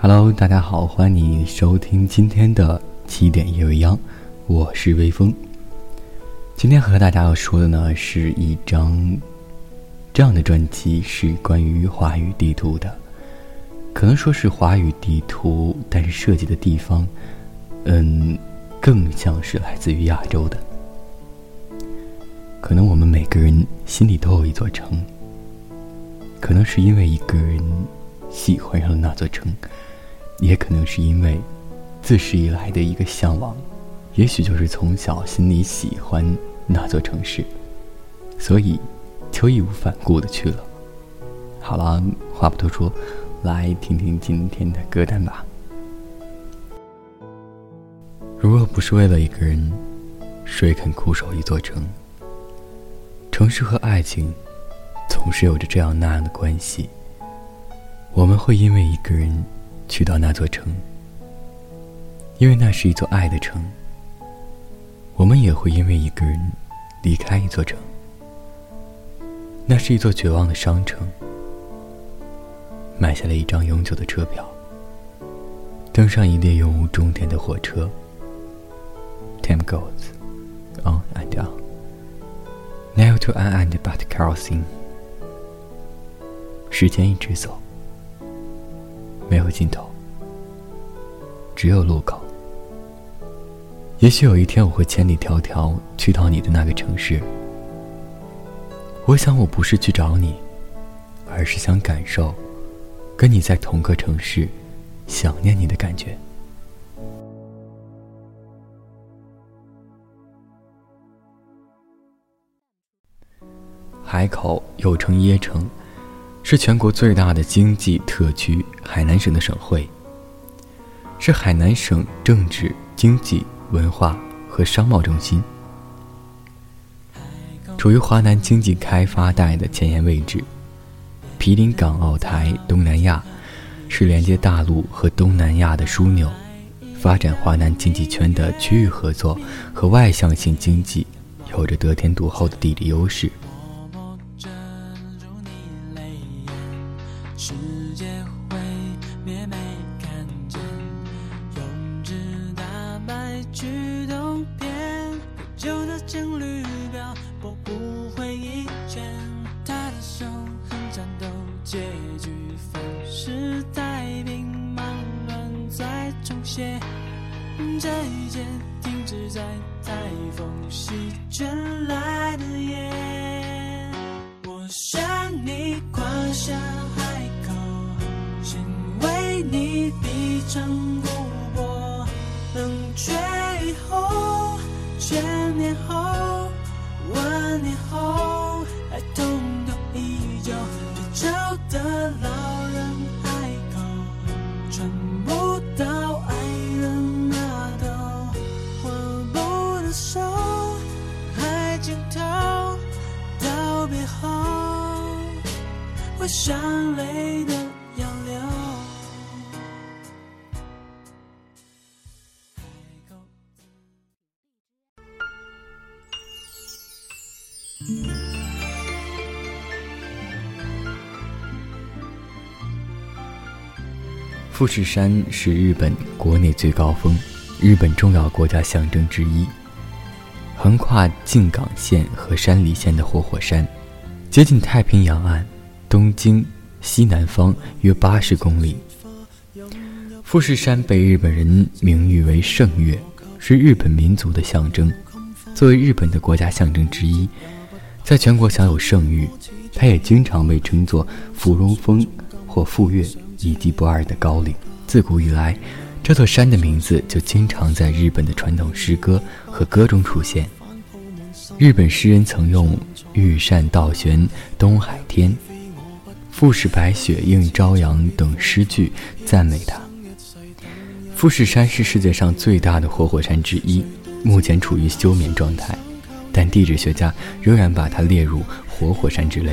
Hello，大家好，欢迎你收听今天的七点夜未央，我是微风。今天和大家要说的呢是一张这样的专辑，是关于华语地图的，可能说是华语地图，但是涉及的地方，嗯，更像是来自于亚洲的。可能我们每个人心里都有一座城，可能是因为一个人喜欢上了那座城。也可能是因为自始以来的一个向往，也许就是从小心里喜欢那座城市，所以就义无反顾的去了。好了，话不多说，来听听今天的歌单吧。如若不是为了一个人，谁肯苦守一座城？城市和爱情总是有着这样那样的关系。我们会因为一个人。去到那座城，因为那是一座爱的城。我们也会因为一个人离开一座城。那是一座绝望的商城，买下了一张永久的车票，登上一列永无终点的火车。Time goes on and on, never to end, but crossing. 时间一直走。没有尽头，只有路口。也许有一天我会千里迢迢去到你的那个城市。我想我不是去找你，而是想感受跟你在同个城市、想念你的感觉。海口又称椰城。是全国最大的经济特区，海南省的省会。是海南省政治、经济、文化和商贸中心，处于华南经济开发带的前沿位置，毗邻港澳台、东南亚，是连接大陆和东南亚的枢纽，发展华南经济圈的区域合作和外向型经济，有着得天独厚的地理优势。世界毁灭没看见，用纸打白去冬眠。旧的情侣表拨不回一圈，他的手很颤抖，结局粉饰太平，茫然在重写。一间停止在台风席卷来的夜，我想你跨下。你低唱古歌，冷却以后，千年后，万年后，爱痛都依旧。贵州的老人爱口，转不到爱人那头，握不的手，还镜头，道别后，会伤泪的。富士山是日本国内最高峰，日本重要国家象征之一。横跨静冈县和山梨县的活火山，接近太平洋岸，东京西南方约八十公里。富士山被日本人名誉为圣岳，是日本民族的象征。作为日本的国家象征之一，在全国享有盛誉。它也经常被称作芙蓉峰或富岳。一地不二的高岭。自古以来，这座山的名字就经常在日本的传统诗歌和歌中出现。日本诗人曾用“玉扇倒悬东海天，富士白雪映朝阳”等诗句赞美它。富士山是世界上最大的活火山之一，目前处于休眠状态，但地质学家仍然把它列入活火山之列。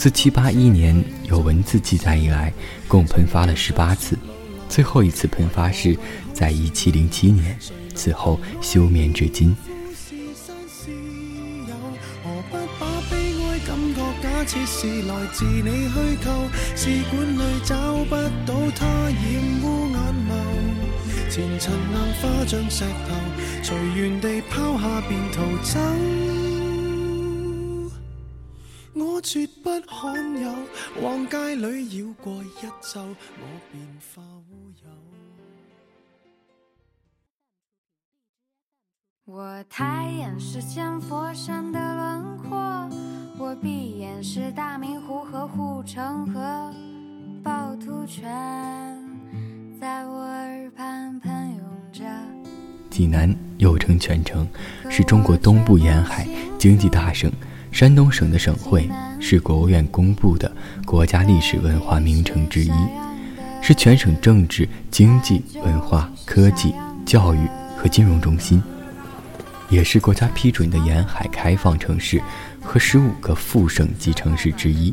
自七八一年有文字记载以来共喷发了十八次最后一次喷发是在一七零七年此后休眠至今何不把悲哀感觉假设是来自你虚构试管里找不到它染污眼眸前尘硬化像石头随缘地抛下便逃走绝不罕有往街里绕过一周我便化乌有我抬眼是千佛山的轮廓我闭眼是大明湖和护城河趵突泉在我耳畔喷涌着济南又称泉城是中国东部沿海经济大省山东省的省会是国务院公布的国家历史文化名城之一，是全省政治、经济、文化、科技、教育和金融中心，也是国家批准的沿海开放城市和十五个副省级城市之一。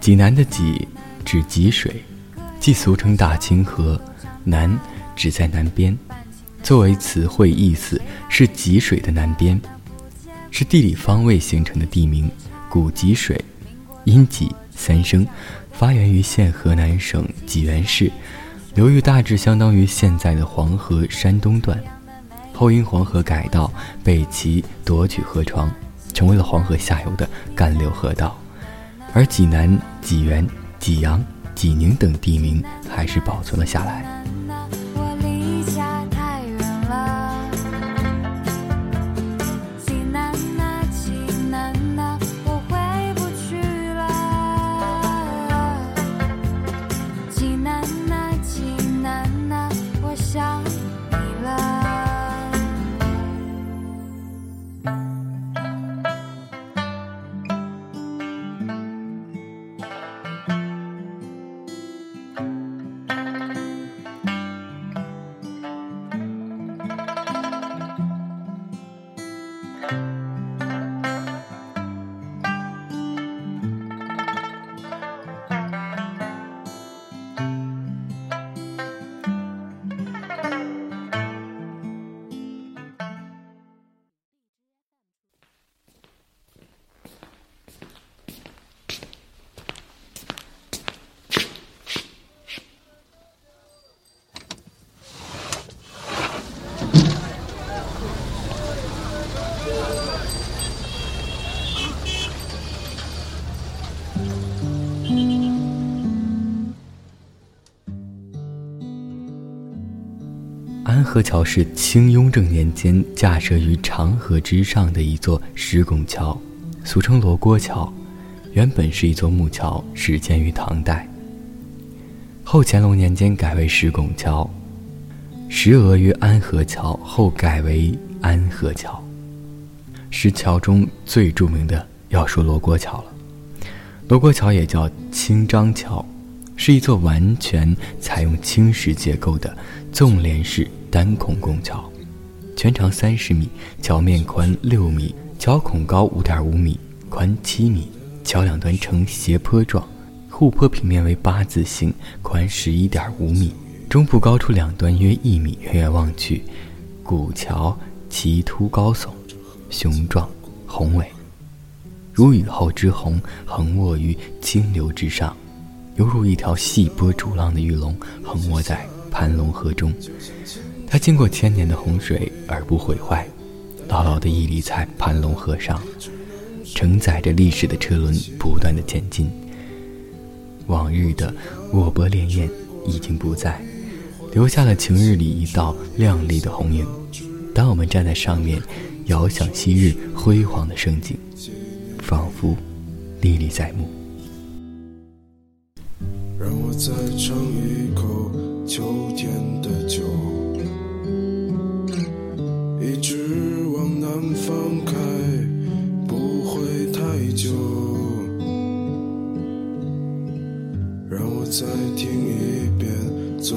济南的“济”指济水，即俗称大清河，“南”指在南边，作为词汇意思，是济水的南边。是地理方位形成的地名，古济水，因济三声，发源于现河南省济源市，流域大致相当于现在的黄河山东段。后因黄河改道，被其夺取河床，成为了黄河下游的干流河道，而济南、济源、济阳、济宁等地名还是保存了下来。安河桥是清雍正年间架设于长河之上的一座石拱桥，俗称罗锅桥。原本是一座木桥，始建于唐代。后乾隆年间改为石拱桥，石额于安河桥，后改为安河桥。石桥中最著名的要说罗锅桥了。罗锅桥也叫青章桥，是一座完全采用青石结构的纵联式。单孔拱桥，全长三十米，桥面宽六米，桥孔高五点五米，宽七米，桥两端呈斜坡状，护坡平面为八字形，宽十一点五米，中部高出两端约一米。远远望去，古桥奇突高耸，雄壮宏伟，如雨后之虹横卧于清流之上，犹如一条细波逐浪的玉龙横卧在盘龙河中。它经过千年的洪水而不毁坏，牢牢地屹立在盘龙河上，承载着历史的车轮不断的前进。往日的我波潋滟已经不在，留下了晴日里一道亮丽的红影。当我们站在上面，遥想昔日辉煌的盛景，仿佛历历在目。让我再尝一口秋天的酒。一直往南方开，不会太久。让我再听一遍。最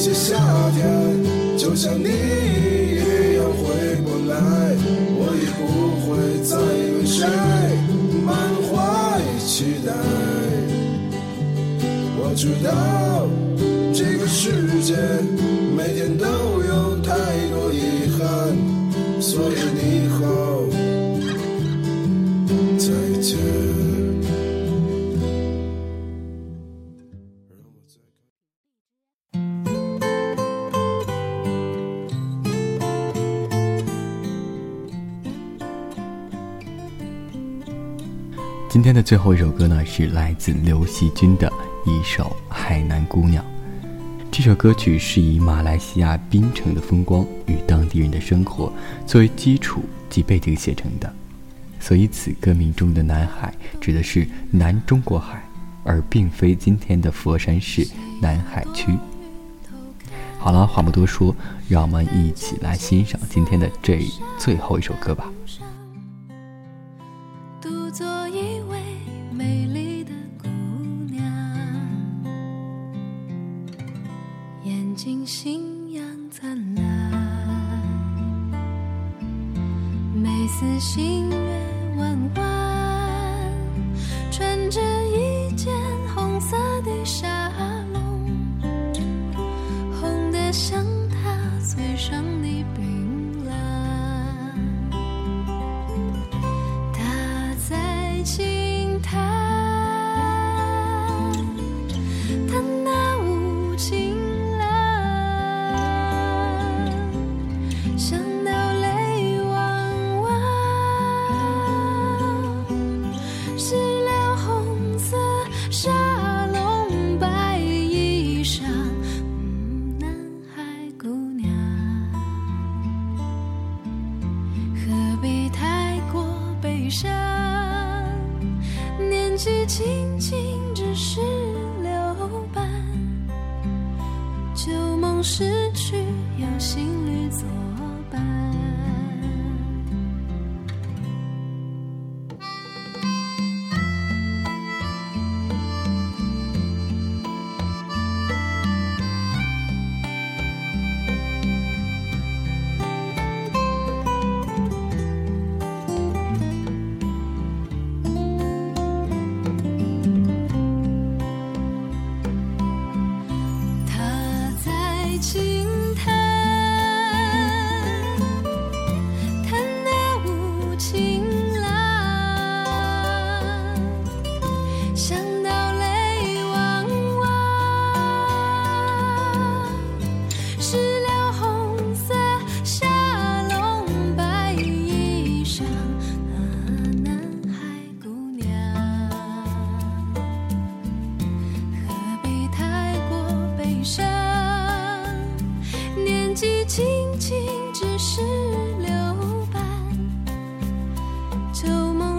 那些夏天，就像你一样回不来，我已不会再为谁满怀期待。我知道这个世界每天都有太多遗憾，所以。今天的最后一首歌呢，是来自刘惜君的一首《海南姑娘》。这首歌曲是以马来西亚槟城的风光与当地人的生活作为基础及背景写成的，所以此歌名中的“南海”指的是南中国海，而并非今天的佛山市南海区。好了，话不多说，让我们一起来欣赏今天的这最后一首歌吧。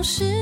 是。